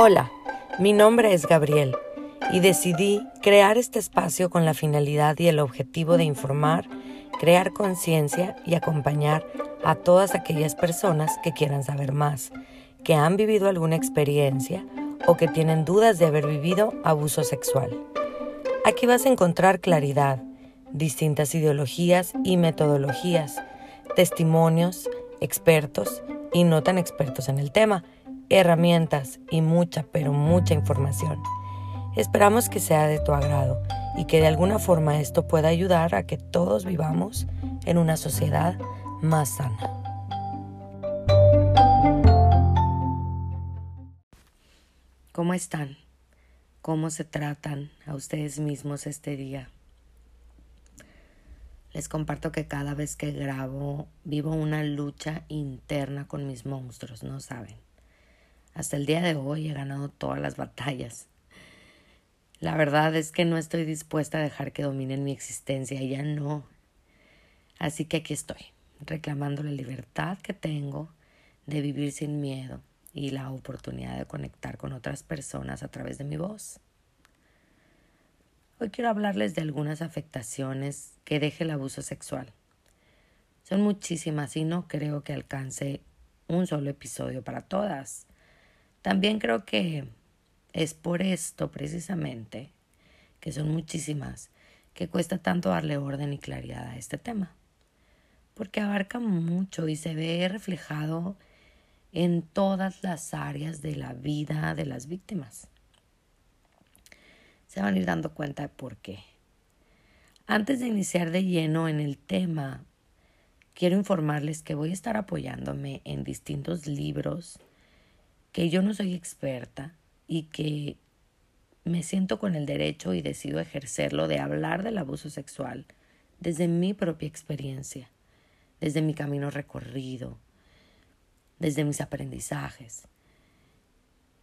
Hola, mi nombre es Gabriel y decidí crear este espacio con la finalidad y el objetivo de informar, crear conciencia y acompañar a todas aquellas personas que quieran saber más, que han vivido alguna experiencia o que tienen dudas de haber vivido abuso sexual. Aquí vas a encontrar claridad, distintas ideologías y metodologías, testimonios, expertos y no tan expertos en el tema, herramientas y mucha, pero mucha información. Esperamos que sea de tu agrado y que de alguna forma esto pueda ayudar a que todos vivamos en una sociedad más sana. ¿Cómo están? ¿Cómo se tratan a ustedes mismos este día? Les comparto que cada vez que grabo vivo una lucha interna con mis monstruos, no saben. Hasta el día de hoy he ganado todas las batallas. La verdad es que no estoy dispuesta a dejar que dominen mi existencia, ya no. Así que aquí estoy, reclamando la libertad que tengo de vivir sin miedo y la oportunidad de conectar con otras personas a través de mi voz. Hoy quiero hablarles de algunas afectaciones que deje el abuso sexual. Son muchísimas y no creo que alcance un solo episodio para todas. También creo que es por esto precisamente, que son muchísimas, que cuesta tanto darle orden y claridad a este tema. Porque abarca mucho y se ve reflejado en todas las áreas de la vida de las víctimas. Se van a ir dando cuenta de por qué. Antes de iniciar de lleno en el tema, quiero informarles que voy a estar apoyándome en distintos libros que yo no soy experta y que me siento con el derecho y decido ejercerlo de hablar del abuso sexual desde mi propia experiencia, desde mi camino recorrido, desde mis aprendizajes,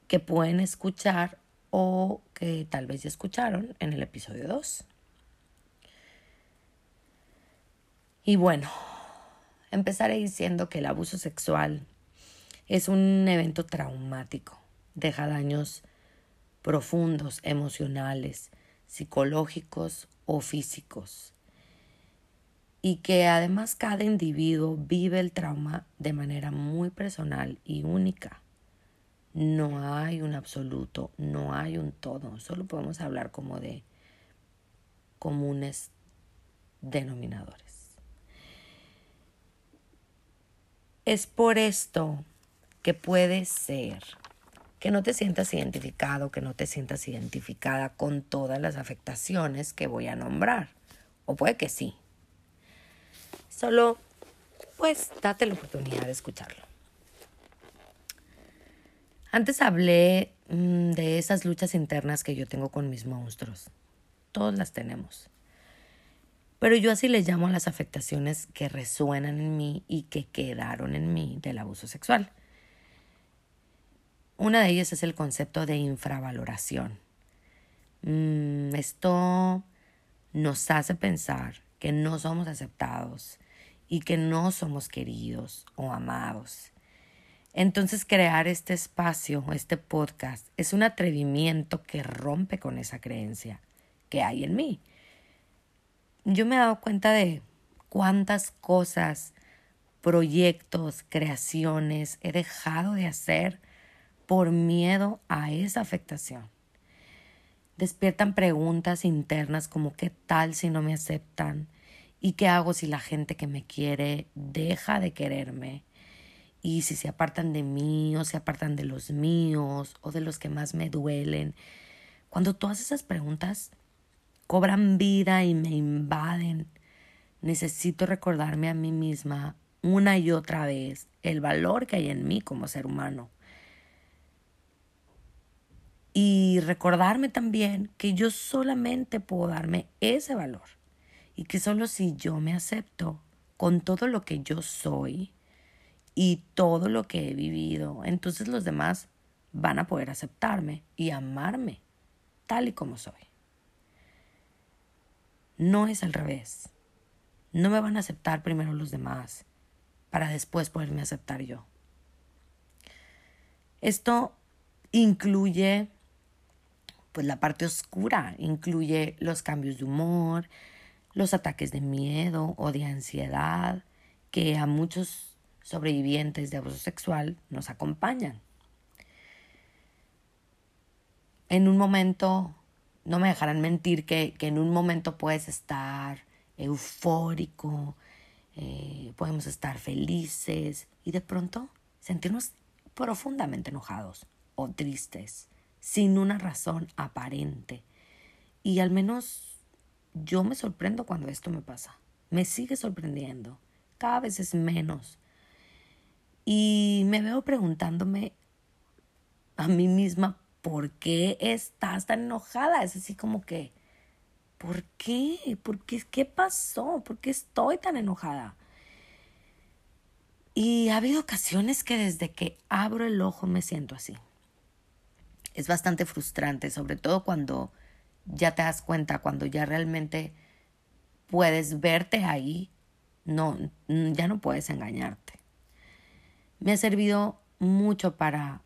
que pueden escuchar o que tal vez ya escucharon en el episodio 2. Y bueno, empezaré diciendo que el abuso sexual es un evento traumático, deja daños profundos, emocionales, psicológicos o físicos. Y que además cada individuo vive el trauma de manera muy personal y única. No hay un absoluto, no hay un todo, solo podemos hablar como de comunes denominadores. Es por esto que puede ser que no te sientas identificado, que no te sientas identificada con todas las afectaciones que voy a nombrar. O puede que sí. Solo, pues, date la oportunidad de escucharlo. Antes hablé mm, de esas luchas internas que yo tengo con mis monstruos. Todos las tenemos. Pero yo así les llamo a las afectaciones que resuenan en mí y que quedaron en mí del abuso sexual. Una de ellas es el concepto de infravaloración. Mm, esto nos hace pensar que no somos aceptados y que no somos queridos o amados. Entonces crear este espacio, este podcast, es un atrevimiento que rompe con esa creencia que hay en mí. Yo me he dado cuenta de cuántas cosas, proyectos, creaciones he dejado de hacer por miedo a esa afectación. Despiertan preguntas internas como ¿qué tal si no me aceptan? ¿Y qué hago si la gente que me quiere deja de quererme? ¿Y si se apartan de mí o se apartan de los míos o de los que más me duelen? Cuando todas esas preguntas cobran vida y me invaden, necesito recordarme a mí misma una y otra vez el valor que hay en mí como ser humano y recordarme también que yo solamente puedo darme ese valor y que solo si yo me acepto con todo lo que yo soy y todo lo que he vivido, entonces los demás van a poder aceptarme y amarme tal y como soy. No es al revés. No me van a aceptar primero los demás para después poderme aceptar yo. Esto incluye pues la parte oscura, incluye los cambios de humor, los ataques de miedo o de ansiedad que a muchos sobrevivientes de abuso sexual nos acompañan. En un momento, no me dejarán mentir que, que en un momento puedes estar eufórico, eh, podemos estar felices y de pronto sentirnos profundamente enojados o tristes, sin una razón aparente. Y al menos yo me sorprendo cuando esto me pasa. Me sigue sorprendiendo. Cada vez es menos. Y me veo preguntándome a mí misma, ¿por qué estás tan enojada? Es así como que, ¿por qué? ¿Por qué? ¿Qué pasó? ¿Por qué estoy tan enojada? Y ha habido ocasiones que desde que abro el ojo me siento así. Es bastante frustrante, sobre todo cuando ya te das cuenta, cuando ya realmente puedes verte ahí, no, ya no puedes engañarte. Me ha servido mucho para,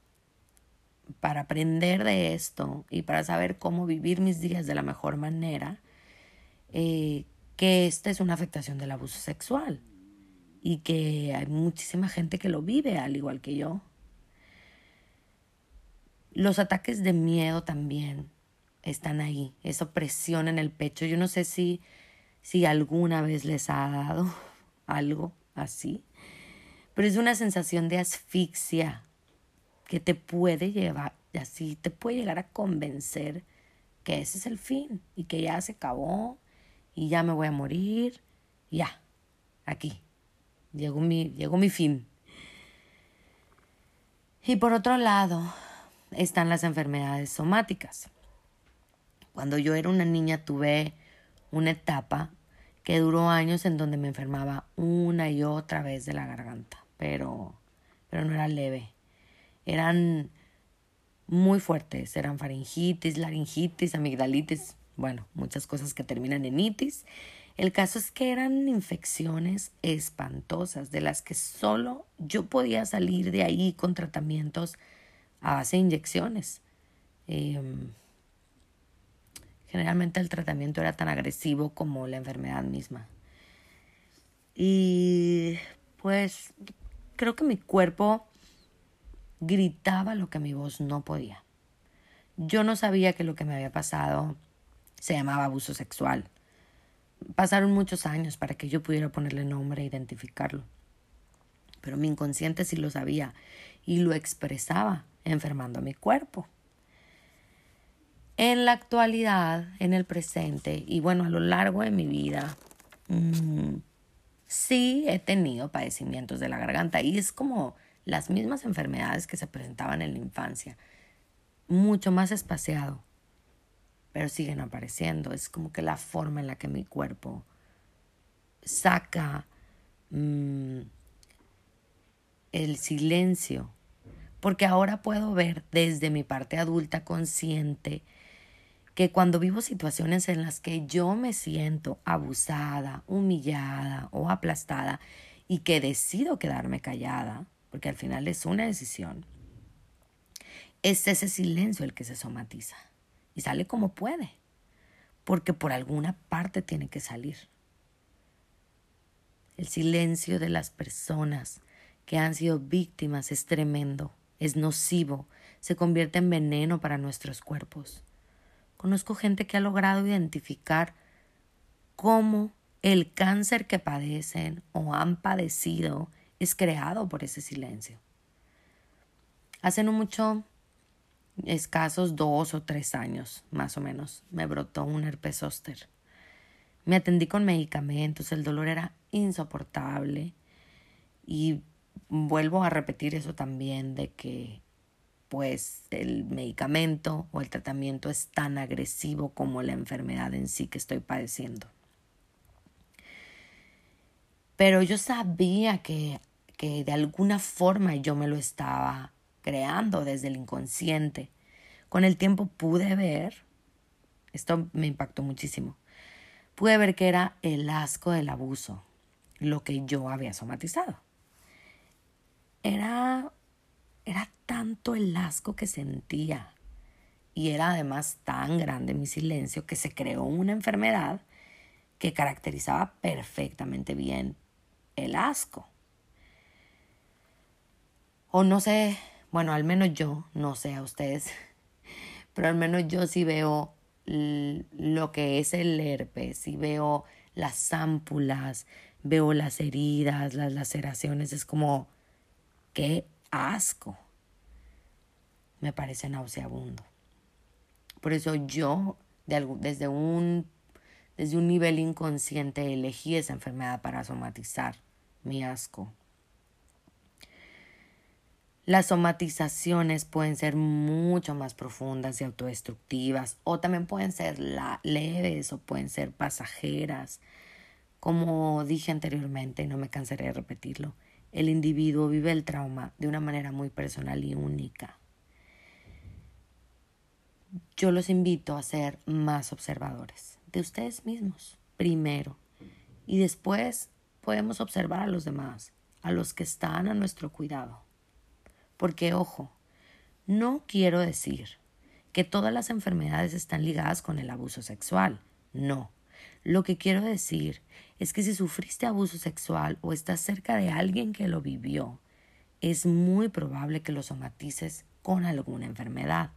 para aprender de esto y para saber cómo vivir mis días de la mejor manera, eh, que esta es una afectación del abuso sexual y que hay muchísima gente que lo vive al igual que yo. Los ataques de miedo también están ahí, esa opresión en el pecho. Yo no sé si, si alguna vez les ha dado algo así, pero es una sensación de asfixia que te puede llevar, así te puede llegar a convencer que ese es el fin y que ya se acabó y ya me voy a morir, ya, aquí, Llegó mi, llegó mi fin. Y por otro lado están las enfermedades somáticas. Cuando yo era una niña tuve una etapa que duró años en donde me enfermaba una y otra vez de la garganta, pero, pero no era leve. Eran muy fuertes, eran faringitis, laringitis, amigdalitis, bueno, muchas cosas que terminan en itis el caso es que eran infecciones espantosas de las que solo yo podía salir de ahí con tratamientos a base de inyecciones. Em, generalmente el tratamiento era tan agresivo como la enfermedad misma. Y pues creo que mi cuerpo gritaba lo que mi voz no podía. Yo no sabía que lo que me había pasado se llamaba abuso sexual. Pasaron muchos años para que yo pudiera ponerle nombre e identificarlo. Pero mi inconsciente sí lo sabía y lo expresaba enfermando a mi cuerpo. En la actualidad, en el presente y bueno, a lo largo de mi vida, mm, sí he tenido padecimientos de la garganta y es como las mismas enfermedades que se presentaban en la infancia, mucho más espaciado pero siguen apareciendo. Es como que la forma en la que mi cuerpo saca mm, el silencio, porque ahora puedo ver desde mi parte adulta consciente que cuando vivo situaciones en las que yo me siento abusada, humillada o aplastada y que decido quedarme callada, porque al final es una decisión, es ese silencio el que se somatiza y sale como puede, porque por alguna parte tiene que salir. El silencio de las personas que han sido víctimas es tremendo, es nocivo, se convierte en veneno para nuestros cuerpos. Conozco gente que ha logrado identificar cómo el cáncer que padecen o han padecido es creado por ese silencio. Hace no mucho escasos dos o tres años, más o menos, me brotó un herpes zóster. Me atendí con medicamentos, el dolor era insoportable y vuelvo a repetir eso también de que pues el medicamento o el tratamiento es tan agresivo como la enfermedad en sí que estoy padeciendo. Pero yo sabía que, que de alguna forma yo me lo estaba creando desde el inconsciente. Con el tiempo pude ver, esto me impactó muchísimo, pude ver que era el asco del abuso, lo que yo había somatizado. Era, era tan tanto el asco que sentía y era además tan grande mi silencio que se creó una enfermedad que caracterizaba perfectamente bien el asco. O no sé, bueno, al menos yo, no sé a ustedes, pero al menos yo sí veo lo que es el herpes, y veo las ámpulas, veo las heridas, las laceraciones, es como, qué asco. Me parece nauseabundo. Por eso yo, desde, un, desde un nivel inconsciente, elegí esa enfermedad para somatizar mi asco. Las somatizaciones pueden ser mucho más profundas y autodestructivas o también pueden ser leves o pueden ser pasajeras. Como dije anteriormente, no me cansaré de repetirlo, el individuo vive el trauma de una manera muy personal y única. Yo los invito a ser más observadores de ustedes mismos, primero, y después podemos observar a los demás, a los que están a nuestro cuidado. Porque, ojo, no quiero decir que todas las enfermedades están ligadas con el abuso sexual. No. Lo que quiero decir es que si sufriste abuso sexual o estás cerca de alguien que lo vivió, es muy probable que lo somatices con alguna enfermedad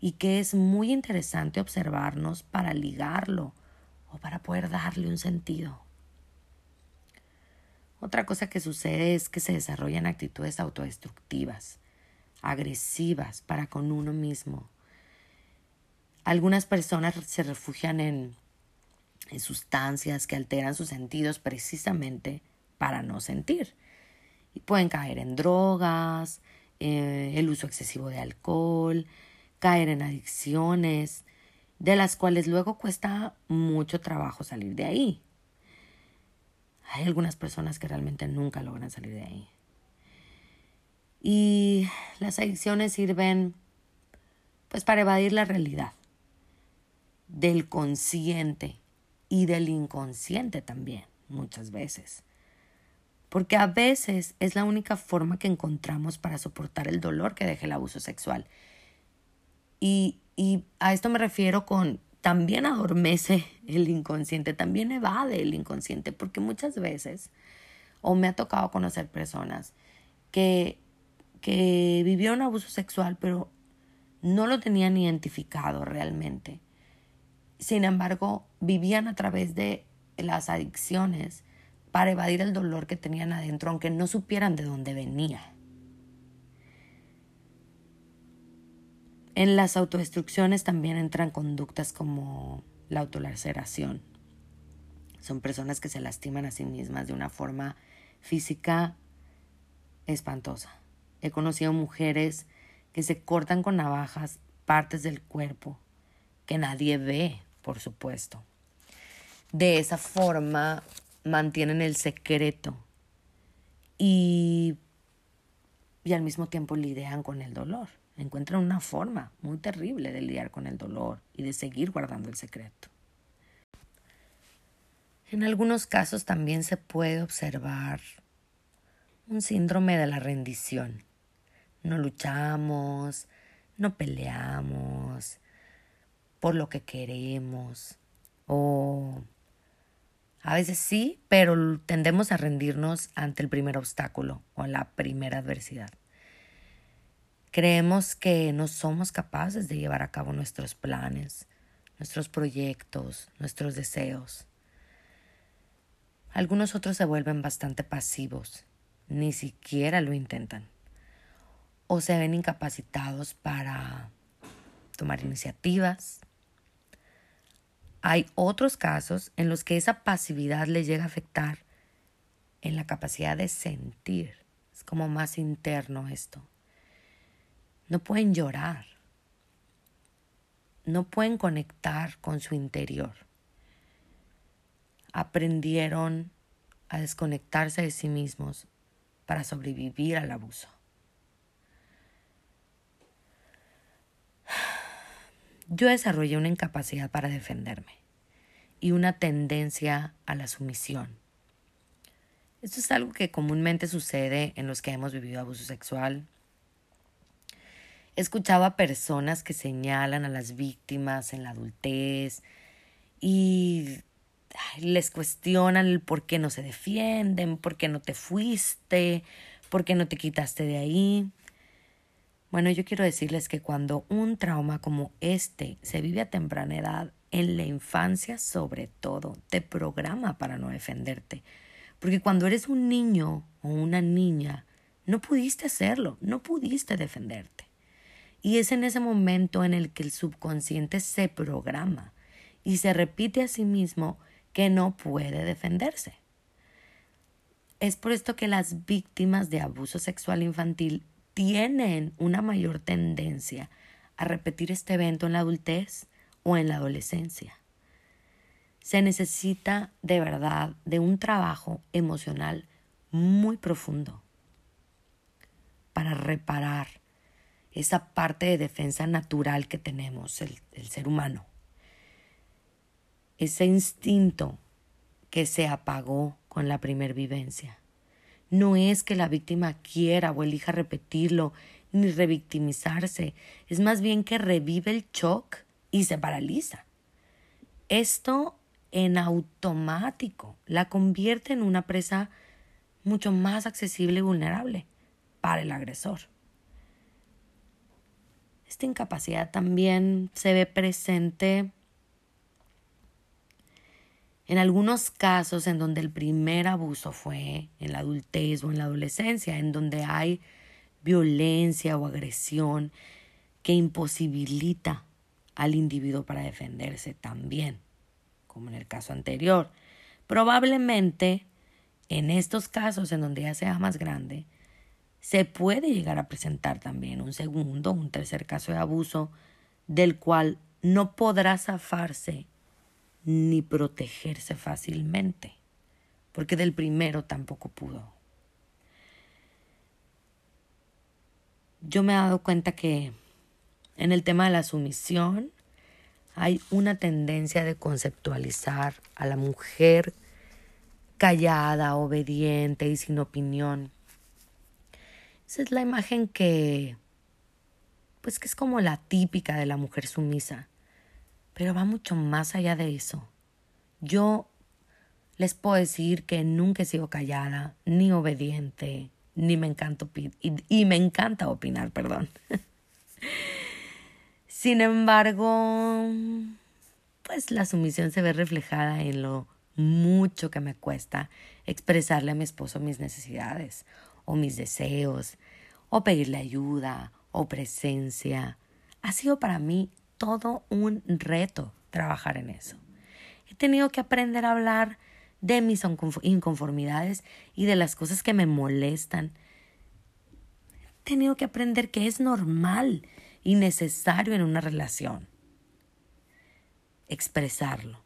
y que es muy interesante observarnos para ligarlo o para poder darle un sentido. Otra cosa que sucede es que se desarrollan actitudes autodestructivas agresivas para con uno mismo. Algunas personas se refugian en, sustancias que alteran sus sentidos precisamente para no sentir. Y pueden caer en drogas, eh, el uso excesivo de alcohol, caer en adicciones, de las cuales luego cuesta mucho trabajo salir de ahí. Hay algunas personas que realmente nunca logran salir de ahí. Y las adicciones sirven pues para evadir la realidad del consciente y del inconsciente también, muchas veces. Porque a veces es la única forma que encontramos para soportar el dolor que deja el abuso sexual. Y, y a esto me refiero con también adormece el inconsciente, también evade el inconsciente, porque muchas veces, o me ha tocado conocer personas que que vivieron abuso sexual, pero no lo tenían identificado realmente. Sin embargo, vivían a través de las adicciones para evadir el dolor que tenían adentro, aunque no supieran de dónde venía. En las autodestrucciones también entran conductas como la autolaceración. Son personas que se lastiman a sí mismas de una forma física espantosa. He conocido mujeres que se cortan con navajas partes del cuerpo que nadie ve, por supuesto. De esa forma mantienen el secreto y, y al mismo tiempo lidian con el dolor. Encuentran una forma muy terrible de lidiar con el dolor y de seguir guardando el secreto. En algunos casos también se puede observar un síndrome de la rendición no luchamos, no peleamos por lo que queremos o a veces sí, pero tendemos a rendirnos ante el primer obstáculo o la primera adversidad. Creemos que no somos capaces de llevar a cabo nuestros planes, nuestros proyectos, nuestros deseos. Algunos otros se vuelven bastante pasivos, ni siquiera lo intentan o se ven incapacitados para tomar iniciativas. Hay otros casos en los que esa pasividad les llega a afectar en la capacidad de sentir. Es como más interno esto. No pueden llorar. No pueden conectar con su interior. Aprendieron a desconectarse de sí mismos para sobrevivir al abuso. Yo desarrollé una incapacidad para defenderme y una tendencia a la sumisión. Esto es algo que comúnmente sucede en los que hemos vivido abuso sexual. He escuchado a personas que señalan a las víctimas en la adultez y les cuestionan el por qué no se defienden, por qué no te fuiste, por qué no te quitaste de ahí. Bueno, yo quiero decirles que cuando un trauma como este se vive a temprana edad, en la infancia sobre todo, te programa para no defenderte. Porque cuando eres un niño o una niña, no pudiste hacerlo, no pudiste defenderte. Y es en ese momento en el que el subconsciente se programa y se repite a sí mismo que no puede defenderse. Es por esto que las víctimas de abuso sexual infantil tienen una mayor tendencia a repetir este evento en la adultez o en la adolescencia. Se necesita de verdad de un trabajo emocional muy profundo para reparar esa parte de defensa natural que tenemos el, el ser humano. Ese instinto que se apagó con la primer vivencia. No es que la víctima quiera o elija repetirlo ni revictimizarse, es más bien que revive el shock y se paraliza. Esto en automático la convierte en una presa mucho más accesible y vulnerable para el agresor. Esta incapacidad también se ve presente en algunos casos en donde el primer abuso fue en la adultez o en la adolescencia, en donde hay violencia o agresión que imposibilita al individuo para defenderse también, como en el caso anterior. Probablemente en estos casos en donde ya sea más grande, se puede llegar a presentar también un segundo, un tercer caso de abuso del cual no podrá zafarse ni protegerse fácilmente, porque del primero tampoco pudo. Yo me he dado cuenta que en el tema de la sumisión hay una tendencia de conceptualizar a la mujer callada, obediente y sin opinión. Esa es la imagen que pues que es como la típica de la mujer sumisa pero va mucho más allá de eso. Yo les puedo decir que nunca he sido callada, ni obediente, ni me encanta y, me encanta opinar, perdón. Sin embargo, pues la sumisión se ve reflejada en lo mucho que me cuesta expresarle a mi esposo mis necesidades o mis deseos, o pedirle ayuda o presencia. Ha sido para mí todo un reto trabajar en eso. He tenido que aprender a hablar de mis inconformidades y de las cosas que me molestan. He tenido que aprender que es normal y necesario en una relación expresarlo.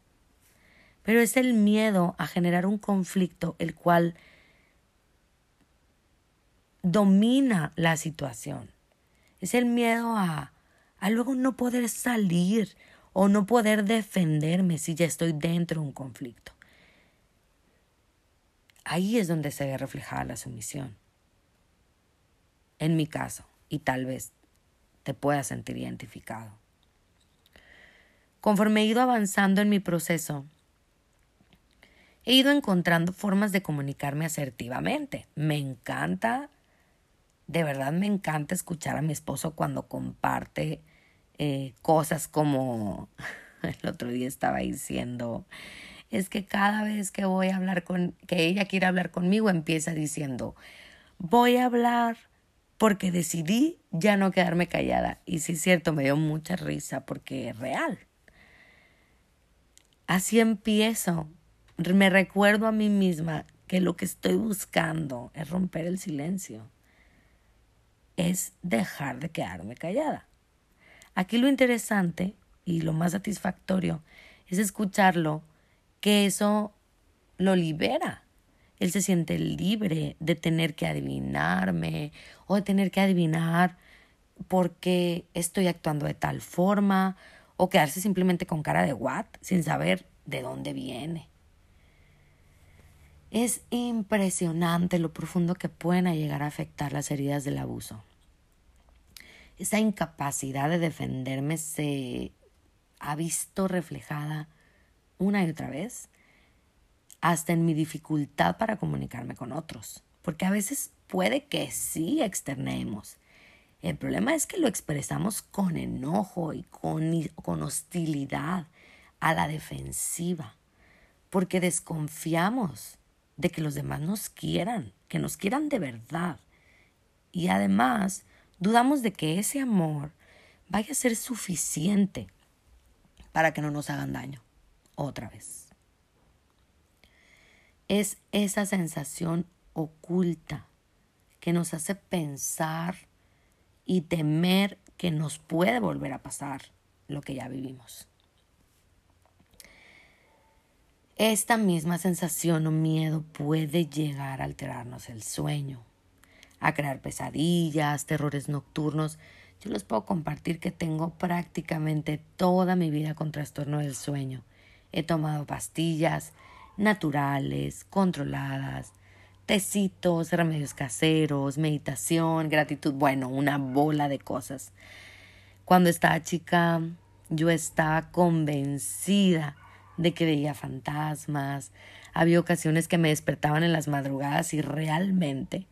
Pero es el miedo a generar un conflicto el cual domina la situación. Es el miedo a a luego no poder salir o no poder defenderme si ya estoy dentro de un conflicto. Ahí es donde se ve reflejada la sumisión. En mi caso, y tal vez te puedas sentir identificado. Conforme he ido avanzando en mi proceso, he ido encontrando formas de comunicarme asertivamente. Me encanta de verdad me encanta escuchar a mi esposo cuando comparte eh, cosas como el otro día estaba diciendo, es que cada vez que voy a hablar con, que ella quiere hablar conmigo, empieza diciendo, voy a hablar porque decidí ya no quedarme callada. Y sí es cierto, me dio mucha risa porque es real. Así empiezo. Me recuerdo a mí misma que lo que estoy buscando es romper el silencio es dejar de quedarme callada. Aquí lo interesante y lo más satisfactorio es escucharlo, que eso lo libera. Él se siente libre de tener que adivinarme o de tener que adivinar por qué estoy actuando de tal forma o quedarse simplemente con cara de what sin saber de dónde viene. Es impresionante lo profundo que pueden llegar a afectar las heridas del abuso. Esa incapacidad de defenderme se ha visto reflejada una y otra vez hasta en mi dificultad para comunicarme con otros. Porque a veces puede que sí externemos. El problema es que lo expresamos con enojo y con, con hostilidad a la defensiva. Porque desconfiamos de que los demás nos quieran, que nos quieran de verdad. Y además dudamos de que ese amor vaya a ser suficiente para que no nos hagan daño otra vez. Es esa sensación oculta que nos hace pensar y temer que nos puede volver a pasar lo que ya vivimos. Esta misma sensación o miedo puede llegar a alterarnos el sueño, a crear pesadillas, terrores nocturnos. Yo les puedo compartir que tengo prácticamente toda mi vida con trastorno del sueño. He tomado pastillas naturales, controladas, tecitos, remedios caseros, meditación, gratitud, bueno, una bola de cosas. Cuando estaba chica, yo estaba convencida de que veía fantasmas. Había ocasiones que me despertaban en las madrugadas y realmente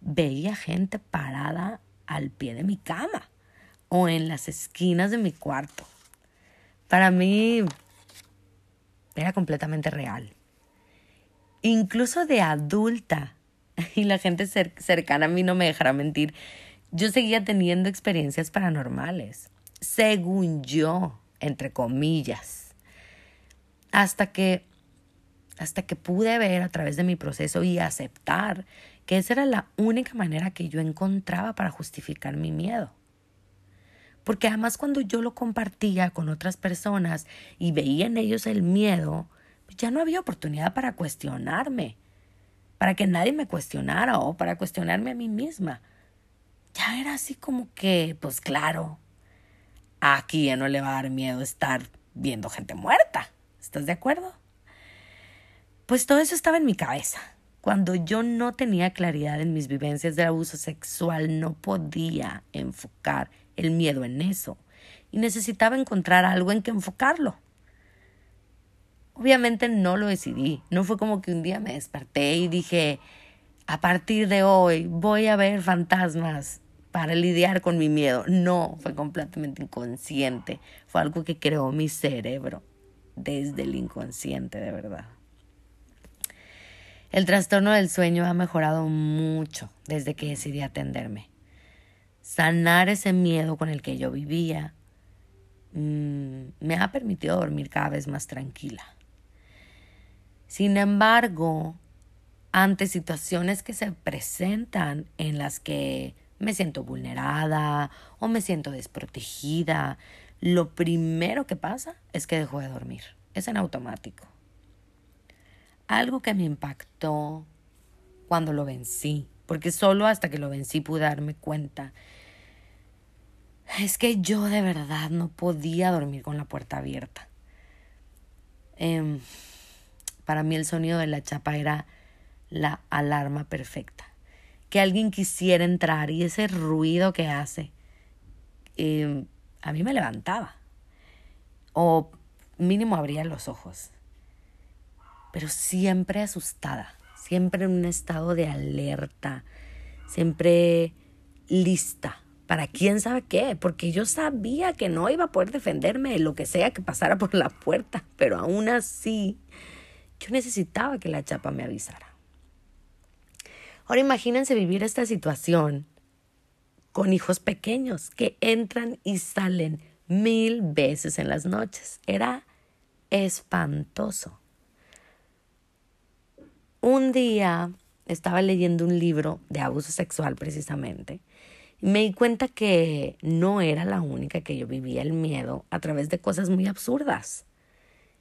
veía gente parada al pie de mi cama o en las esquinas de mi cuarto. Para mí era completamente real incluso de adulta, y la gente cercana a mí no me dejará mentir, yo seguía teniendo experiencias paranormales, según yo, entre comillas, hasta que hasta que pude ver a través de mi proceso y aceptar que esa era la única manera que yo encontraba para justificar mi miedo. Porque además cuando yo lo compartía con otras personas y veía en ellos el miedo, ya no había oportunidad para cuestionarme, para que nadie me cuestionara o para cuestionarme a mí misma. Ya era así como que, pues claro, aquí ya no le va a dar miedo estar viendo gente muerta. ¿Estás de acuerdo? Pues todo eso estaba en mi cabeza. Cuando yo no tenía claridad en mis vivencias de abuso sexual, no podía enfocar el miedo en eso y necesitaba encontrar algo en que enfocarlo. Obviamente no lo decidí. No fue como que un día me desperté y dije, a partir de hoy voy a ver fantasmas para lidiar con mi miedo. No, fue completamente inconsciente. Fue algo que creó mi cerebro desde el inconsciente, de verdad. El trastorno del sueño ha mejorado mucho desde que decidí atenderme. Sanar ese miedo con el que yo vivía mm, me ha permitido dormir cada vez más tranquila. Sin embargo, ante situaciones que se presentan en las que me siento vulnerada o me siento desprotegida, lo primero que pasa es que dejo de dormir. Es en automático. Algo que me impactó cuando lo vencí, porque solo hasta que lo vencí pude darme cuenta, es que yo de verdad no podía dormir con la puerta abierta. Eh, para mí el sonido de la chapa era la alarma perfecta. Que alguien quisiera entrar y ese ruido que hace, eh, a mí me levantaba. O mínimo abría los ojos. Pero siempre asustada, siempre en un estado de alerta, siempre lista para quién sabe qué, porque yo sabía que no iba a poder defenderme de lo que sea que pasara por la puerta, pero aún así yo necesitaba que la chapa me avisara. Ahora imagínense vivir esta situación con hijos pequeños que entran y salen mil veces en las noches. Era espantoso. Un día estaba leyendo un libro de abuso sexual precisamente y me di cuenta que no era la única que yo vivía el miedo a través de cosas muy absurdas.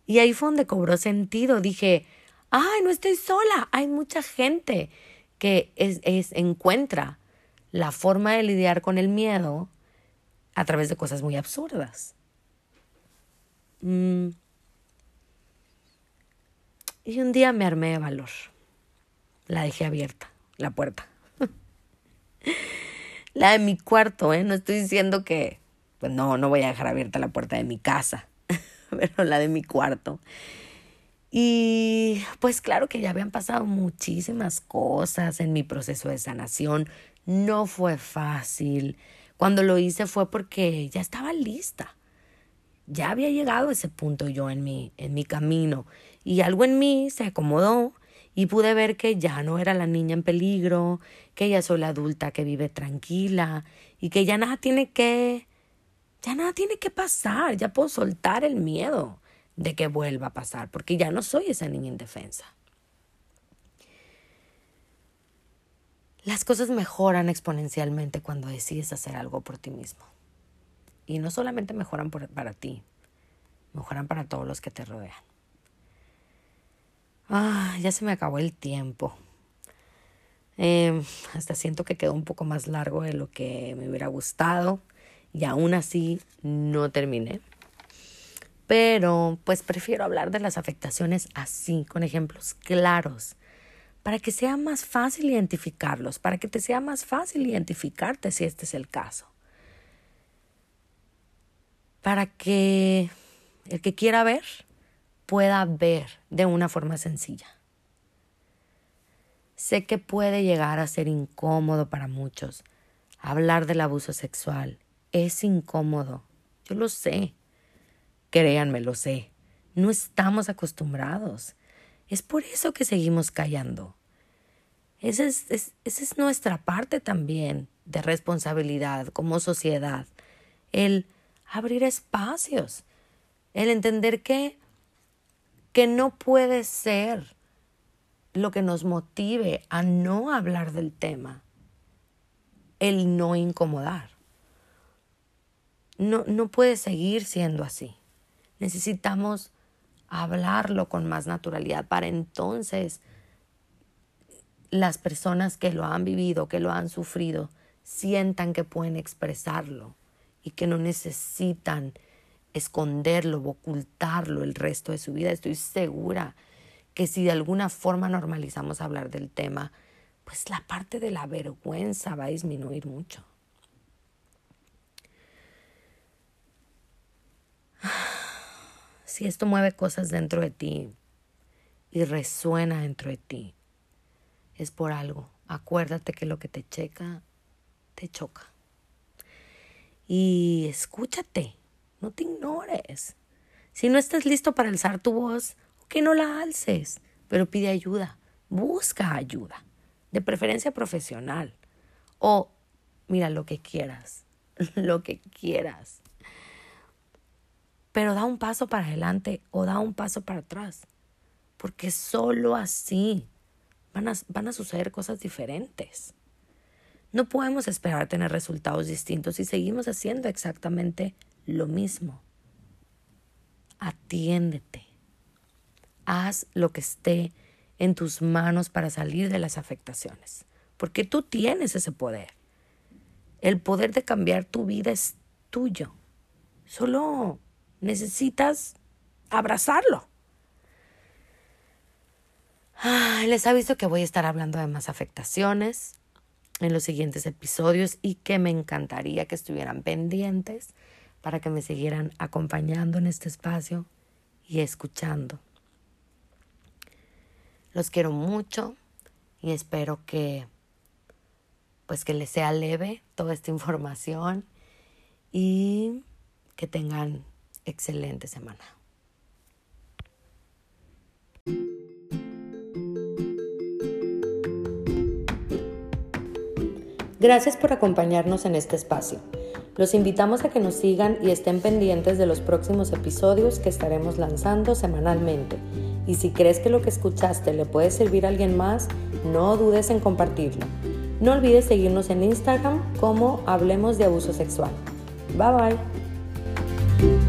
Y ahí fue donde cobró sentido. Dije, ay, no estoy sola. Hay mucha gente que es, es, encuentra la forma de lidiar con el miedo a través de cosas muy absurdas. Mm. Y un día me armé de valor. La dejé abierta, la puerta. La de mi cuarto, ¿eh? No estoy diciendo que, pues no, no voy a dejar abierta la puerta de mi casa, pero la de mi cuarto. Y pues claro que ya habían pasado muchísimas cosas en mi proceso de sanación. No fue fácil. Cuando lo hice fue porque ya estaba lista. Ya había llegado a ese punto yo en mi, en mi camino. Y algo en mí se acomodó y pude ver que ya no era la niña en peligro, que ya soy la adulta que vive tranquila y que ya nada tiene que ya nada tiene que pasar, ya puedo soltar el miedo de que vuelva a pasar, porque ya no soy esa niña indefensa. Las cosas mejoran exponencialmente cuando decides hacer algo por ti mismo. Y no solamente mejoran para ti, mejoran para todos los que te rodean. Ah, ya se me acabó el tiempo. Em, hasta siento que quedó un poco más largo de lo que me hubiera gustado y aún así no terminé. Pero pues prefiero hablar de las afectaciones así, con ejemplos claros, para que sea más fácil identificarlos, para que te sea más fácil identificarte si este es el caso. Para que el que quiera ver pueda ver de una forma sencilla. Sé que puede llegar a ser incómodo para muchos. Hablar del abuso sexual es incómodo. Yo lo sé. Créanme, lo sé. No estamos acostumbrados. Es por eso que seguimos callando. Esa es, esa es nuestra parte también de responsabilidad como sociedad. El abrir espacios. El entender que que no puede ser lo que nos motive a no hablar del tema, el no incomodar. No, no puede seguir siendo así. Necesitamos hablarlo con más naturalidad para entonces las personas que lo han vivido, que lo han sufrido, sientan que pueden expresarlo y que no necesitan esconderlo ocultarlo el resto de su vida. Estoy segura que si de alguna forma normalizamos hablar del tema, pues la parte de la vergüenza va a disminuir mucho. Si esto mueve cosas dentro de ti y resuena dentro de ti, es por algo. Acuérdate que lo que te checa, te choca. Y escúchate no te ignores. Si no estás listo para alzar tu voz, que no la alces, pero pide ayuda, busca ayuda, de preferencia profesional. O mira lo que quieras, lo que quieras. Pero da un paso para adelante o da un paso para atrás, porque solo así van a, van a suceder cosas diferentes. No podemos esperar tener resultados distintos si seguimos haciendo exactamente lo mismo. Atiéndete. Haz lo que esté en tus manos para salir de las afectaciones, porque tú tienes ese poder. El poder de cambiar tu vida es tuyo. Solo necesitas abrazarlo. les aviso que voy a estar hablando de más afectaciones en los siguientes episodios y que me encantaría que estuvieran pendientes para que me siguieran acompañando en este espacio y escuchando. Los quiero mucho y espero que pues que les sea leve toda esta información y que tengan excelente semana. Gracias por acompañarnos en este espacio. Los invitamos a que nos sigan y estén pendientes de los próximos episodios que estaremos lanzando semanalmente. Y si crees que lo que escuchaste le puede servir a alguien más, no dudes en compartirlo. No olvides seguirnos en Instagram como Hablemos de Abuso Sexual. Bye bye.